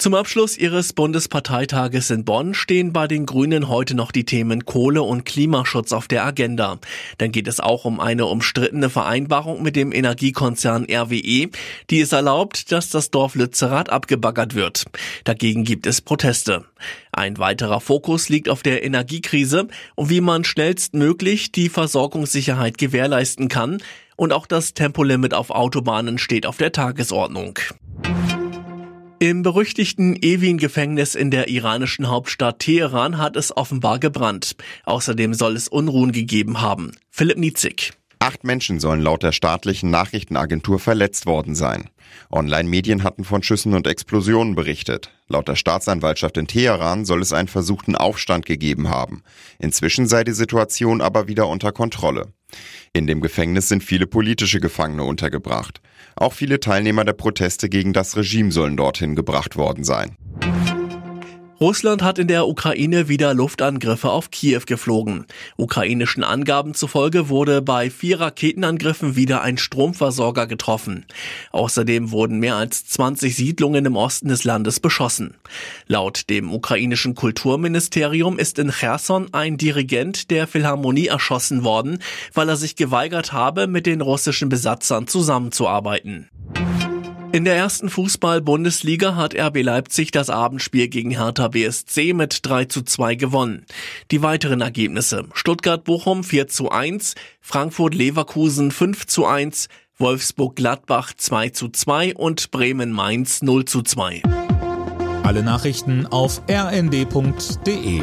Zum Abschluss ihres Bundesparteitages in Bonn stehen bei den Grünen heute noch die Themen Kohle und Klimaschutz auf der Agenda. Dann geht es auch um eine umstrittene Vereinbarung mit dem Energiekonzern RWE, die es erlaubt, dass das Dorf Lützerath abgebaggert wird. Dagegen gibt es Proteste. Ein weiterer Fokus liegt auf der Energiekrise und wie man schnellstmöglich die Versorgungssicherheit gewährleisten kann. Und auch das Tempolimit auf Autobahnen steht auf der Tagesordnung. Im berüchtigten Evin-Gefängnis in der iranischen Hauptstadt Teheran hat es offenbar gebrannt. Außerdem soll es Unruhen gegeben haben. Philipp Nietzig. Acht Menschen sollen laut der staatlichen Nachrichtenagentur verletzt worden sein. Online-Medien hatten von Schüssen und Explosionen berichtet. Laut der Staatsanwaltschaft in Teheran soll es einen versuchten Aufstand gegeben haben. Inzwischen sei die Situation aber wieder unter Kontrolle. In dem Gefängnis sind viele politische Gefangene untergebracht. Auch viele Teilnehmer der Proteste gegen das Regime sollen dorthin gebracht worden sein. Russland hat in der Ukraine wieder Luftangriffe auf Kiew geflogen. Ukrainischen Angaben zufolge wurde bei vier Raketenangriffen wieder ein Stromversorger getroffen. Außerdem wurden mehr als 20 Siedlungen im Osten des Landes beschossen. Laut dem ukrainischen Kulturministerium ist in Cherson ein Dirigent der Philharmonie erschossen worden, weil er sich geweigert habe, mit den russischen Besatzern zusammenzuarbeiten. In der ersten Fußball-Bundesliga hat RB Leipzig das Abendspiel gegen Hertha BSC mit 3 zu 2 gewonnen. Die weiteren Ergebnisse Stuttgart-Bochum 4 zu 1, Frankfurt-Leverkusen 5 zu 1, Wolfsburg-Gladbach 2 zu 2 und Bremen-Mainz 0 zu 2. Alle Nachrichten auf rnd.de